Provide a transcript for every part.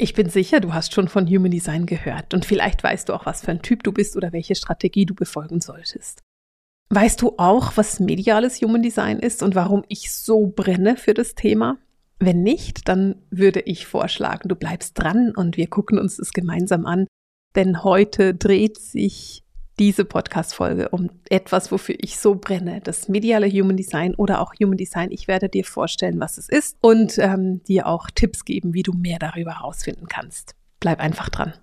Ich bin sicher, du hast schon von Human Design gehört und vielleicht weißt du auch, was für ein Typ du bist oder welche Strategie du befolgen solltest. Weißt du auch, was mediales Human Design ist und warum ich so brenne für das Thema? Wenn nicht, dann würde ich vorschlagen, du bleibst dran und wir gucken uns das gemeinsam an, denn heute dreht sich diese Podcast-Folge um etwas, wofür ich so brenne, das mediale Human Design oder auch Human Design. Ich werde dir vorstellen, was es ist und ähm, dir auch Tipps geben, wie du mehr darüber herausfinden kannst. Bleib einfach dran.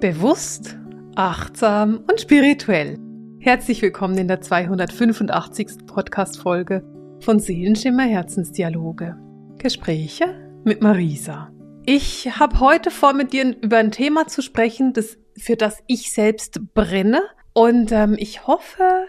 Bewusst, achtsam und spirituell. Herzlich willkommen in der 285. Podcast-Folge von Seelenschimmer Herzensdialoge. Gespräche mit Marisa. Ich habe heute vor, mit dir über ein Thema zu sprechen, das, für das ich selbst brenne. Und ähm, ich hoffe,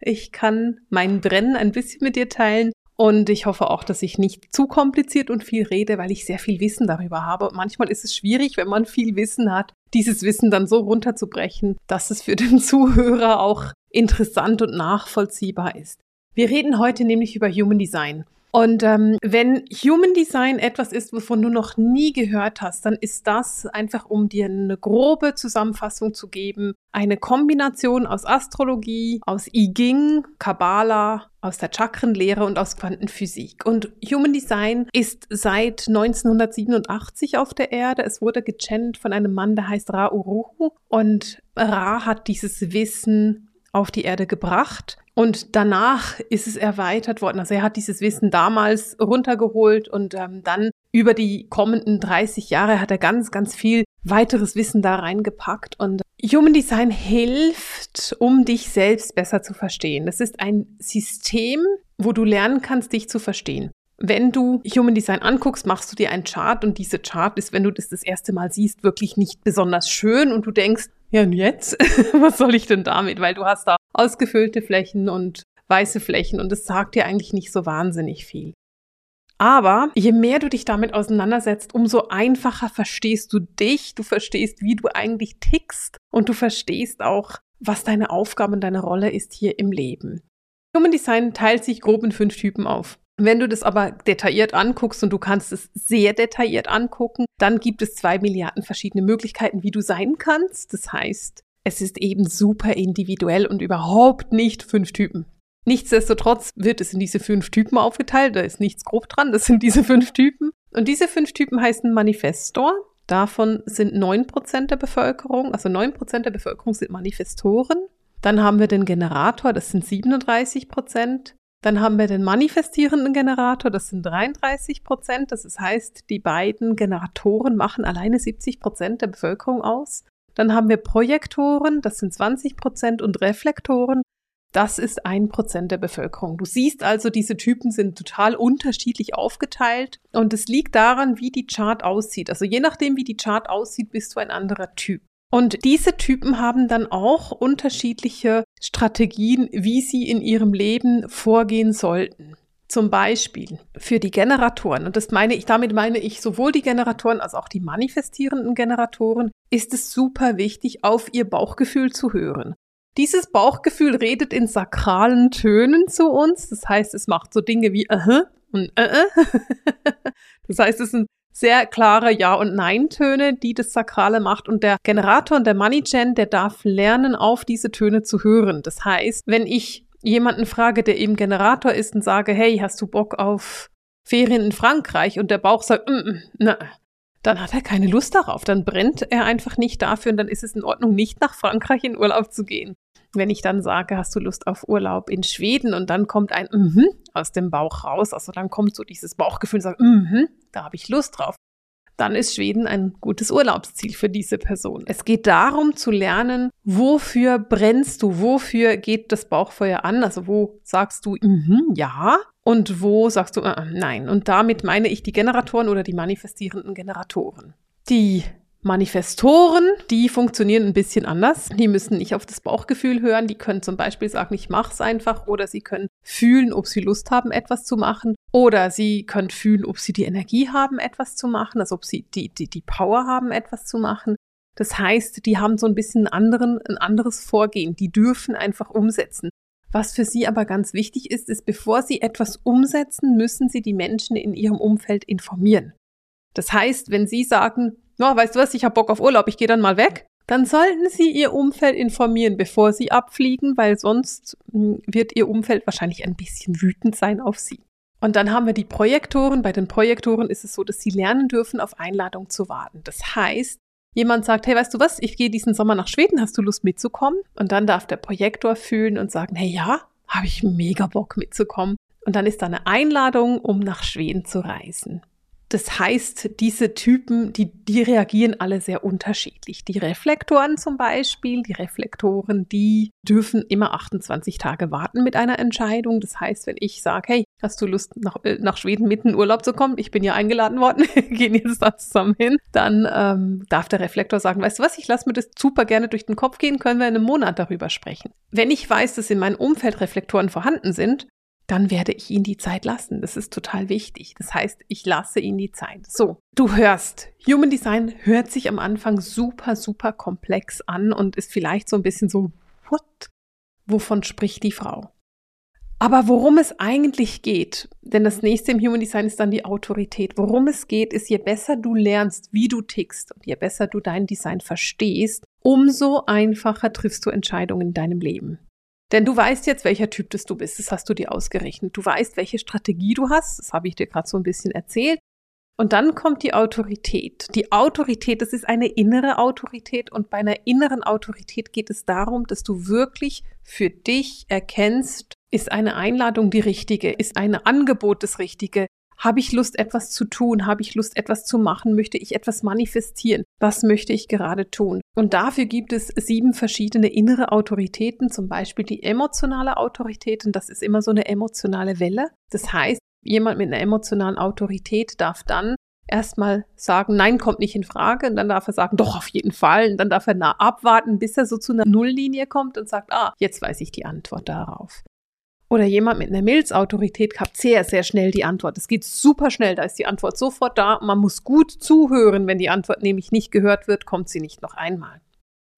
ich kann mein Brennen ein bisschen mit dir teilen. Und ich hoffe auch, dass ich nicht zu kompliziert und viel rede, weil ich sehr viel Wissen darüber habe. Und manchmal ist es schwierig, wenn man viel Wissen hat, dieses Wissen dann so runterzubrechen, dass es für den Zuhörer auch interessant und nachvollziehbar ist. Wir reden heute nämlich über Human Design. Und ähm, wenn Human Design etwas ist, wovon du noch nie gehört hast, dann ist das einfach, um dir eine grobe Zusammenfassung zu geben, eine Kombination aus Astrologie, aus I Ging, Kabbalah, aus der Chakrenlehre und aus Quantenphysik. Und Human Design ist seit 1987 auf der Erde. Es wurde gechannelt von einem Mann, der heißt Ra Uruhu. Und Ra hat dieses Wissen auf die Erde gebracht. Und danach ist es erweitert worden. Also er hat dieses Wissen damals runtergeholt und ähm, dann über die kommenden 30 Jahre hat er ganz, ganz viel weiteres Wissen da reingepackt. Und Human Design hilft, um dich selbst besser zu verstehen. Das ist ein System, wo du lernen kannst, dich zu verstehen. Wenn du Human Design anguckst, machst du dir einen Chart und diese Chart ist, wenn du das das erste Mal siehst, wirklich nicht besonders schön und du denkst, ja und jetzt, was soll ich denn damit? Weil du hast da ausgefüllte Flächen und weiße Flächen und es sagt dir eigentlich nicht so wahnsinnig viel. Aber je mehr du dich damit auseinandersetzt, umso einfacher verstehst du dich, du verstehst, wie du eigentlich tickst und du verstehst auch, was deine Aufgabe und deine Rolle ist hier im Leben. Human Design teilt sich grob in fünf Typen auf. Wenn du das aber detailliert anguckst und du kannst es sehr detailliert angucken, dann gibt es zwei Milliarden verschiedene Möglichkeiten, wie du sein kannst. Das heißt, es ist eben super individuell und überhaupt nicht fünf Typen. Nichtsdestotrotz wird es in diese fünf Typen aufgeteilt. Da ist nichts grob dran. Das sind diese fünf Typen. Und diese fünf Typen heißen Manifestor. Davon sind neun Prozent der Bevölkerung, also neun Prozent der Bevölkerung sind Manifestoren. Dann haben wir den Generator, das sind 37 Prozent. Dann haben wir den manifestierenden Generator, das sind 33 Prozent. Das heißt, die beiden Generatoren machen alleine 70 Prozent der Bevölkerung aus. Dann haben wir Projektoren, das sind 20 Prozent, und Reflektoren, das ist ein Prozent der Bevölkerung. Du siehst also, diese Typen sind total unterschiedlich aufgeteilt und es liegt daran, wie die Chart aussieht. Also je nachdem, wie die Chart aussieht, bist du ein anderer Typ. Und diese Typen haben dann auch unterschiedliche Strategien, wie sie in ihrem Leben vorgehen sollten. Zum Beispiel für die Generatoren, und das meine ich, damit meine ich sowohl die Generatoren als auch die manifestierenden Generatoren, ist es super wichtig, auf ihr Bauchgefühl zu hören. Dieses Bauchgefühl redet in sakralen Tönen zu uns. Das heißt, es macht so Dinge wie uh -huh und uh -uh. Das heißt, es sind sehr klare Ja- und Nein-Töne, die das Sakrale macht. Und der Generator und der Money-Gen, der darf lernen, auf diese Töne zu hören. Das heißt, wenn ich jemanden frage, der eben Generator ist und sage, hey, hast du Bock auf Ferien in Frankreich? Und der Bauch sagt, mm, mm, na, dann hat er keine Lust darauf. Dann brennt er einfach nicht dafür und dann ist es in Ordnung, nicht nach Frankreich in Urlaub zu gehen. Wenn ich dann sage, hast du Lust auf Urlaub in Schweden und dann kommt ein mhm aus dem Bauch raus, also dann kommt so dieses Bauchgefühl und sagt, mhm, da habe ich Lust drauf, dann ist Schweden ein gutes Urlaubsziel für diese Person. Es geht darum zu lernen, wofür brennst du, wofür geht das Bauchfeuer an, also wo sagst du mhm, ja und wo sagst du äh, nein. Und damit meine ich die Generatoren oder die manifestierenden Generatoren. Die Manifestoren, die funktionieren ein bisschen anders. Die müssen nicht auf das Bauchgefühl hören. Die können zum Beispiel sagen, ich mach's einfach. Oder sie können fühlen, ob sie Lust haben, etwas zu machen. Oder sie können fühlen, ob sie die Energie haben, etwas zu machen. Also ob sie die, die, die Power haben, etwas zu machen. Das heißt, die haben so ein bisschen anderen, ein anderes Vorgehen. Die dürfen einfach umsetzen. Was für Sie aber ganz wichtig ist, ist, bevor Sie etwas umsetzen, müssen Sie die Menschen in Ihrem Umfeld informieren. Das heißt, wenn Sie sagen, no, weißt du was, ich habe Bock auf Urlaub, ich gehe dann mal weg, dann sollten Sie Ihr Umfeld informieren, bevor Sie abfliegen, weil sonst hm, wird Ihr Umfeld wahrscheinlich ein bisschen wütend sein auf Sie. Und dann haben wir die Projektoren. Bei den Projektoren ist es so, dass sie lernen dürfen, auf Einladung zu warten. Das heißt, jemand sagt, hey, weißt du was, ich gehe diesen Sommer nach Schweden, hast du Lust mitzukommen? Und dann darf der Projektor fühlen und sagen, hey, ja, habe ich mega Bock mitzukommen. Und dann ist da eine Einladung, um nach Schweden zu reisen. Das heißt, diese Typen, die, die reagieren alle sehr unterschiedlich. Die Reflektoren zum Beispiel, die Reflektoren, die dürfen immer 28 Tage warten mit einer Entscheidung. Das heißt, wenn ich sage, hey, hast du Lust, nach, äh, nach Schweden mitten in Urlaub zu kommen? Ich bin ja eingeladen worden, gehen jetzt da zusammen hin. Dann ähm, darf der Reflektor sagen, weißt du was, ich lasse mir das super gerne durch den Kopf gehen, können wir in einem Monat darüber sprechen. Wenn ich weiß, dass in meinem Umfeld Reflektoren vorhanden sind, dann werde ich ihn die Zeit lassen. Das ist total wichtig. Das heißt, ich lasse ihn die Zeit. So, du hörst, Human Design hört sich am Anfang super, super komplex an und ist vielleicht so ein bisschen so, what? Wovon spricht die Frau? Aber worum es eigentlich geht, denn das nächste im Human Design ist dann die Autorität. Worum es geht, ist, je besser du lernst, wie du tickst und je besser du dein Design verstehst, umso einfacher triffst du Entscheidungen in deinem Leben. Denn du weißt jetzt, welcher Typ das du bist. Das hast du dir ausgerechnet. Du weißt, welche Strategie du hast. Das habe ich dir gerade so ein bisschen erzählt. Und dann kommt die Autorität. Die Autorität, das ist eine innere Autorität. Und bei einer inneren Autorität geht es darum, dass du wirklich für dich erkennst, ist eine Einladung die richtige? Ist ein Angebot das richtige? Habe ich Lust, etwas zu tun? Habe ich Lust, etwas zu machen? Möchte ich etwas manifestieren? Was möchte ich gerade tun? Und dafür gibt es sieben verschiedene innere Autoritäten, zum Beispiel die emotionale Autorität. Und das ist immer so eine emotionale Welle. Das heißt, jemand mit einer emotionalen Autorität darf dann erstmal sagen, nein, kommt nicht in Frage. Und dann darf er sagen, doch, auf jeden Fall. Und dann darf er abwarten, bis er so zu einer Nulllinie kommt und sagt, ah, jetzt weiß ich die Antwort darauf. Oder jemand mit einer Milzautorität hat sehr, sehr schnell die Antwort. Es geht super schnell, da ist die Antwort sofort da. Man muss gut zuhören. Wenn die Antwort nämlich nicht gehört wird, kommt sie nicht noch einmal.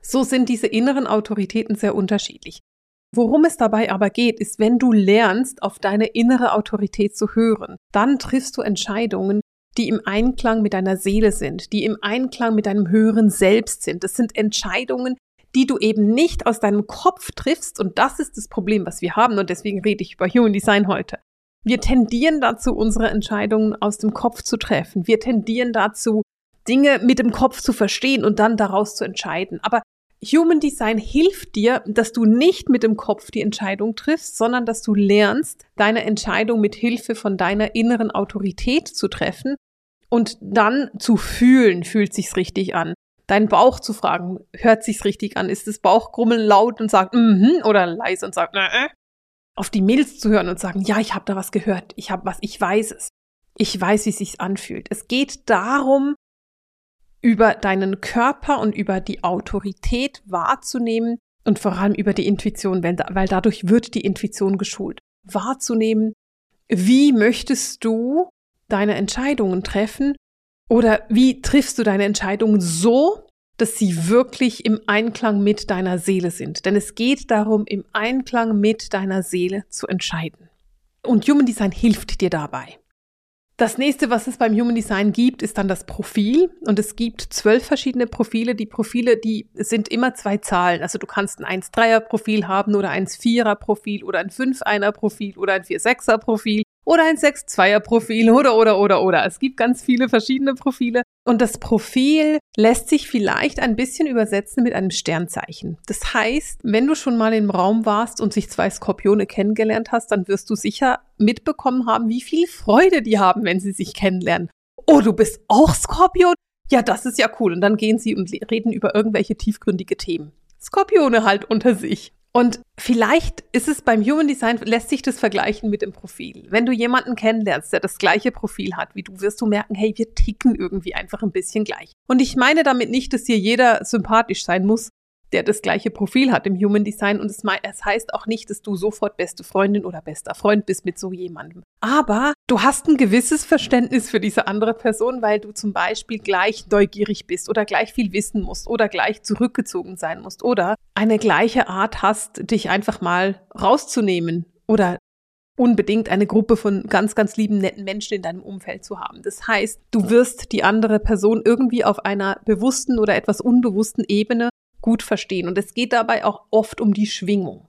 So sind diese inneren Autoritäten sehr unterschiedlich. Worum es dabei aber geht, ist, wenn du lernst, auf deine innere Autorität zu hören, dann triffst du Entscheidungen, die im Einklang mit deiner Seele sind, die im Einklang mit deinem höheren Selbst sind. Das sind Entscheidungen, die du eben nicht aus deinem Kopf triffst. Und das ist das Problem, was wir haben. Und deswegen rede ich über Human Design heute. Wir tendieren dazu, unsere Entscheidungen aus dem Kopf zu treffen. Wir tendieren dazu, Dinge mit dem Kopf zu verstehen und dann daraus zu entscheiden. Aber Human Design hilft dir, dass du nicht mit dem Kopf die Entscheidung triffst, sondern dass du lernst, deine Entscheidung mit Hilfe von deiner inneren Autorität zu treffen und dann zu fühlen, fühlt sich's richtig an deinen Bauch zu fragen, hört sich's richtig an? Ist das Bauchgrummeln laut und sagt mhm oder leise und sagt äh? Auf die Mails zu hören und sagen, ja, ich habe da was gehört, ich habe was, ich weiß es. Ich weiß, wie es sich anfühlt. Es geht darum, über deinen Körper und über die Autorität wahrzunehmen und vor allem über die Intuition, weil dadurch wird die Intuition geschult. Wahrzunehmen, wie möchtest du deine Entscheidungen treffen oder wie triffst du deine Entscheidungen so, dass sie wirklich im Einklang mit deiner Seele sind? Denn es geht darum, im Einklang mit deiner Seele zu entscheiden. Und Human Design hilft dir dabei. Das nächste, was es beim Human Design gibt, ist dann das Profil. Und es gibt zwölf verschiedene Profile. Die Profile, die sind immer zwei Zahlen. Also du kannst ein 1-3er-Profil haben oder ein 4er-Profil oder ein 5-1er-Profil oder ein 4-6er-Profil oder ein 6-2er-Profil oder, oder, oder, oder. Es gibt ganz viele verschiedene Profile. Und das Profil lässt sich vielleicht ein bisschen übersetzen mit einem Sternzeichen. Das heißt, wenn du schon mal im Raum warst und sich zwei Skorpione kennengelernt hast, dann wirst du sicher mitbekommen haben, wie viel Freude die haben, wenn sie sich kennenlernen. Oh, du bist auch Skorpion? Ja, das ist ja cool. Und dann gehen sie und reden über irgendwelche tiefgründige Themen. Skorpione halt unter sich. Und vielleicht ist es beim Human Design, lässt sich das vergleichen mit dem Profil. Wenn du jemanden kennenlernst, der das gleiche Profil hat wie du, wirst du merken, hey, wir ticken irgendwie einfach ein bisschen gleich. Und ich meine damit nicht, dass dir jeder sympathisch sein muss. Der das gleiche Profil hat im Human Design. Und es, es heißt auch nicht, dass du sofort beste Freundin oder bester Freund bist mit so jemandem. Aber du hast ein gewisses Verständnis für diese andere Person, weil du zum Beispiel gleich neugierig bist oder gleich viel wissen musst oder gleich zurückgezogen sein musst oder eine gleiche Art hast, dich einfach mal rauszunehmen oder unbedingt eine Gruppe von ganz, ganz lieben, netten Menschen in deinem Umfeld zu haben. Das heißt, du wirst die andere Person irgendwie auf einer bewussten oder etwas unbewussten Ebene gut verstehen. Und es geht dabei auch oft um die Schwingung.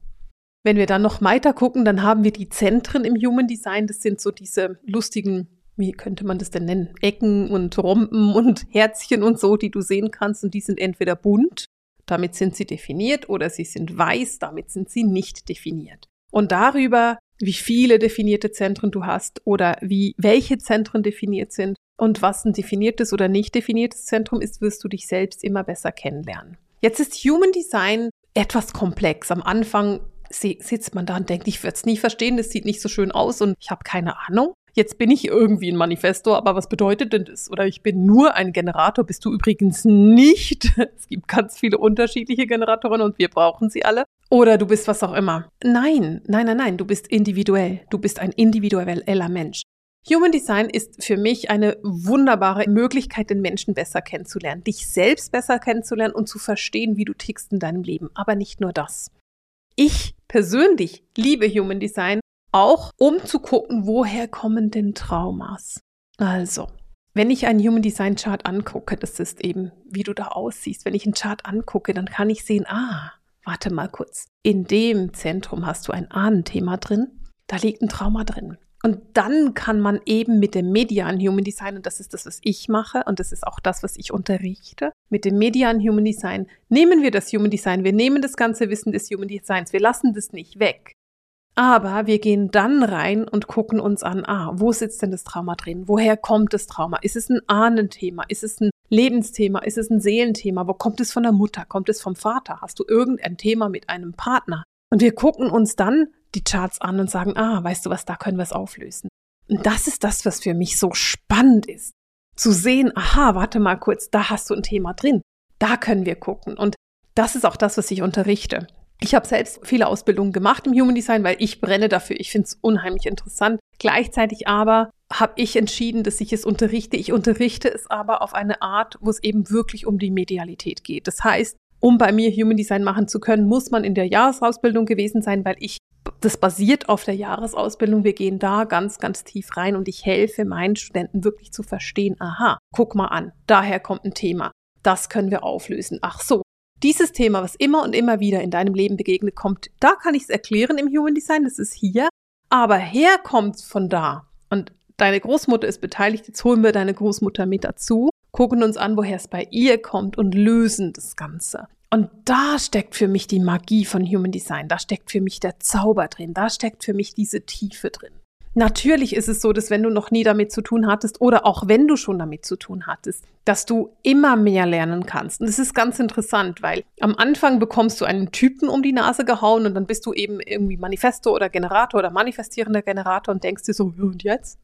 Wenn wir dann noch weiter gucken, dann haben wir die Zentren im Human Design. Das sind so diese lustigen, wie könnte man das denn nennen? Ecken und Rompen und Herzchen und so, die du sehen kannst. Und die sind entweder bunt, damit sind sie definiert, oder sie sind weiß, damit sind sie nicht definiert. Und darüber, wie viele definierte Zentren du hast oder wie welche Zentren definiert sind und was ein definiertes oder nicht definiertes Zentrum ist, wirst du dich selbst immer besser kennenlernen. Jetzt ist Human Design etwas komplex. Am Anfang sitzt man da und denkt, ich werde es nie verstehen, das sieht nicht so schön aus und ich habe keine Ahnung. Jetzt bin ich irgendwie ein Manifestor, aber was bedeutet denn das? Oder ich bin nur ein Generator, bist du übrigens nicht. Es gibt ganz viele unterschiedliche Generatoren und wir brauchen sie alle. Oder du bist was auch immer. Nein, nein, nein, nein, du bist individuell. Du bist ein individueller Mensch. Human Design ist für mich eine wunderbare Möglichkeit, den Menschen besser kennenzulernen, dich selbst besser kennenzulernen und zu verstehen, wie du tickst in deinem Leben. Aber nicht nur das. Ich persönlich liebe Human Design auch, um zu gucken, woher kommen denn Traumas. Also, wenn ich einen Human Design Chart angucke, das ist eben, wie du da aussiehst. Wenn ich einen Chart angucke, dann kann ich sehen, ah, warte mal kurz. In dem Zentrum hast du ein Ahnenthema drin. Da liegt ein Trauma drin. Und dann kann man eben mit dem medialen Human Design, und das ist das, was ich mache, und das ist auch das, was ich unterrichte, mit dem medialen Human Design nehmen wir das Human Design, wir nehmen das ganze Wissen des Human Designs, wir lassen das nicht weg. Aber wir gehen dann rein und gucken uns an, ah, wo sitzt denn das Trauma drin? Woher kommt das Trauma? Ist es ein Ahnenthema? Ist es ein Lebensthema? Ist es ein Seelenthema? Wo kommt es von der Mutter? Kommt es vom Vater? Hast du irgendein Thema mit einem Partner? Und wir gucken uns dann die Charts an und sagen, ah, weißt du was, da können wir es auflösen. Und das ist das, was für mich so spannend ist. Zu sehen, aha, warte mal kurz, da hast du ein Thema drin. Da können wir gucken. Und das ist auch das, was ich unterrichte. Ich habe selbst viele Ausbildungen gemacht im Human Design, weil ich brenne dafür. Ich finde es unheimlich interessant. Gleichzeitig aber habe ich entschieden, dass ich es unterrichte. Ich unterrichte es aber auf eine Art, wo es eben wirklich um die Medialität geht. Das heißt, um bei mir Human Design machen zu können, muss man in der Jahresausbildung gewesen sein, weil ich das basiert auf der Jahresausbildung. Wir gehen da ganz, ganz tief rein und ich helfe meinen Studenten wirklich zu verstehen, aha, guck mal an, daher kommt ein Thema. Das können wir auflösen. Ach so, dieses Thema, was immer und immer wieder in deinem Leben begegnet, kommt, da kann ich es erklären im Human Design, das ist hier, aber herkommt von da. Und deine Großmutter ist beteiligt, jetzt holen wir deine Großmutter mit dazu, gucken uns an, woher es bei ihr kommt und lösen das Ganze. Und da steckt für mich die Magie von Human Design, da steckt für mich der Zauber drin, da steckt für mich diese Tiefe drin. Natürlich ist es so, dass wenn du noch nie damit zu tun hattest oder auch wenn du schon damit zu tun hattest, dass du immer mehr lernen kannst. Und das ist ganz interessant, weil am Anfang bekommst du einen Typen um die Nase gehauen und dann bist du eben irgendwie Manifesto oder Generator oder manifestierender Generator und denkst dir so, und jetzt?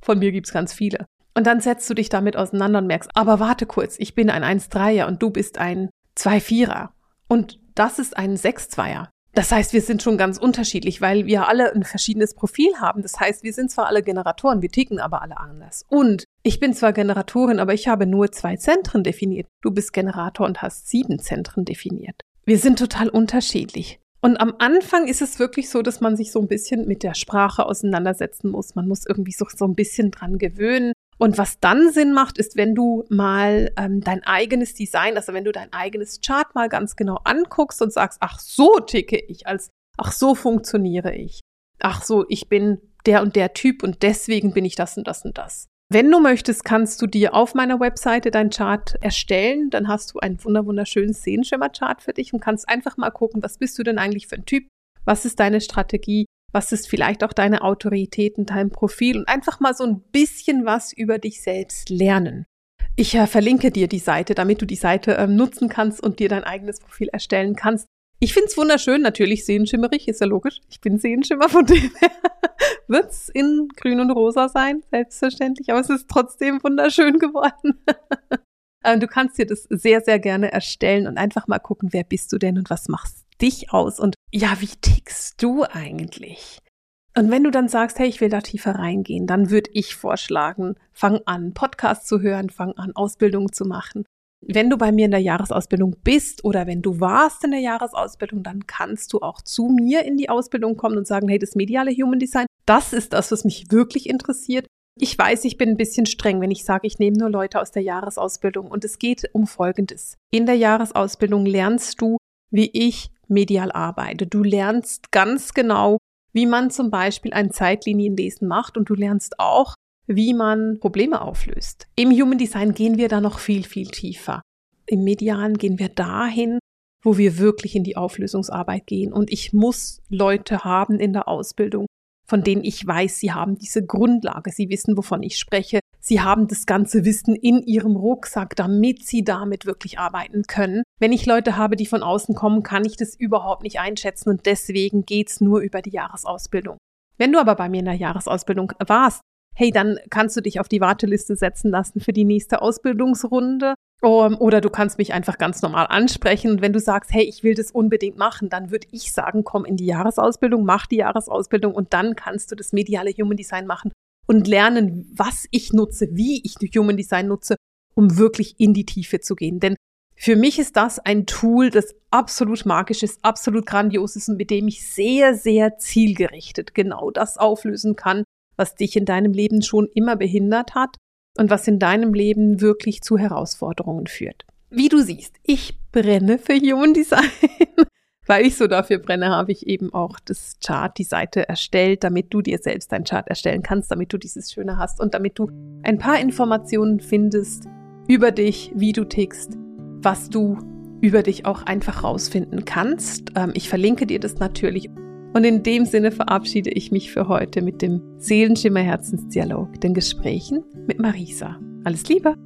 Von mir gibt's ganz viele. Und dann setzt du dich damit auseinander und merkst, aber warte kurz, ich bin ein 1-3er und du bist ein zwei Vierer. Und das ist ein Sechs-Zweier. Das heißt, wir sind schon ganz unterschiedlich, weil wir alle ein verschiedenes Profil haben. Das heißt, wir sind zwar alle Generatoren, wir ticken aber alle anders. Und ich bin zwar Generatorin, aber ich habe nur zwei Zentren definiert. Du bist Generator und hast sieben Zentren definiert. Wir sind total unterschiedlich. Und am Anfang ist es wirklich so, dass man sich so ein bisschen mit der Sprache auseinandersetzen muss. Man muss irgendwie so, so ein bisschen dran gewöhnen. Und was dann Sinn macht, ist, wenn du mal ähm, dein eigenes Design, also wenn du dein eigenes Chart mal ganz genau anguckst und sagst, ach so ticke ich, als ach so funktioniere ich. Ach so, ich bin der und der Typ und deswegen bin ich das und das und das. Wenn du möchtest, kannst du dir auf meiner Webseite dein Chart erstellen. Dann hast du ein wunderschönes Sehenschimmer-Chart für dich und kannst einfach mal gucken, was bist du denn eigentlich für ein Typ? Was ist deine Strategie? Was ist vielleicht auch deine Autorität in deinem Profil und einfach mal so ein bisschen was über dich selbst lernen. Ich äh, verlinke dir die Seite, damit du die Seite ähm, nutzen kannst und dir dein eigenes Profil erstellen kannst. Ich finde es wunderschön, natürlich sehenschimmerig, ist ja logisch. Ich bin Sehenschimmer, von dem her wird es in grün und rosa sein, selbstverständlich, aber es ist trotzdem wunderschön geworden. Äh, du kannst dir das sehr, sehr gerne erstellen und einfach mal gucken, wer bist du denn und was machst dich aus und ja, wie tickst du eigentlich? Und wenn du dann sagst, hey, ich will da tiefer reingehen, dann würde ich vorschlagen, fang an, Podcast zu hören, fang an, Ausbildung zu machen. Wenn du bei mir in der Jahresausbildung bist oder wenn du warst in der Jahresausbildung, dann kannst du auch zu mir in die Ausbildung kommen und sagen, hey, das mediale Human Design, das ist das, was mich wirklich interessiert. Ich weiß, ich bin ein bisschen streng, wenn ich sage, ich nehme nur Leute aus der Jahresausbildung. Und es geht um Folgendes. In der Jahresausbildung lernst du, wie ich medial arbeite. Du lernst ganz genau, wie man zum Beispiel ein Zeitlinienlesen macht und du lernst auch, wie man Probleme auflöst. Im Human Design gehen wir da noch viel, viel tiefer. Im Medialen gehen wir dahin, wo wir wirklich in die Auflösungsarbeit gehen. Und ich muss Leute haben in der Ausbildung, von denen ich weiß, sie haben diese Grundlage, sie wissen, wovon ich spreche, sie haben das ganze Wissen in ihrem Rucksack, damit sie damit wirklich arbeiten können. Wenn ich Leute habe, die von außen kommen, kann ich das überhaupt nicht einschätzen und deswegen geht's nur über die Jahresausbildung. Wenn du aber bei mir in der Jahresausbildung warst, hey, dann kannst du dich auf die Warteliste setzen lassen für die nächste Ausbildungsrunde. Um, oder du kannst mich einfach ganz normal ansprechen. Und wenn du sagst, hey, ich will das unbedingt machen, dann würde ich sagen, komm in die Jahresausbildung, mach die Jahresausbildung und dann kannst du das mediale Human Design machen und lernen, was ich nutze, wie ich Human Design nutze, um wirklich in die Tiefe zu gehen. Denn für mich ist das ein Tool, das absolut magisch ist, absolut grandios ist und mit dem ich sehr, sehr zielgerichtet genau das auflösen kann, was dich in deinem Leben schon immer behindert hat und was in deinem Leben wirklich zu Herausforderungen führt. Wie du siehst, ich brenne für Human Design. Weil ich so dafür brenne, habe ich eben auch das Chart, die Seite erstellt, damit du dir selbst dein Chart erstellen kannst, damit du dieses Schöne hast und damit du ein paar Informationen findest über dich, wie du tickst, was du über dich auch einfach rausfinden kannst. Ähm, ich verlinke dir das natürlich und in dem Sinne verabschiede ich mich für heute mit dem Seelenschimmer Herzensdialog, den Gesprächen mit Marisa. Alles Liebe!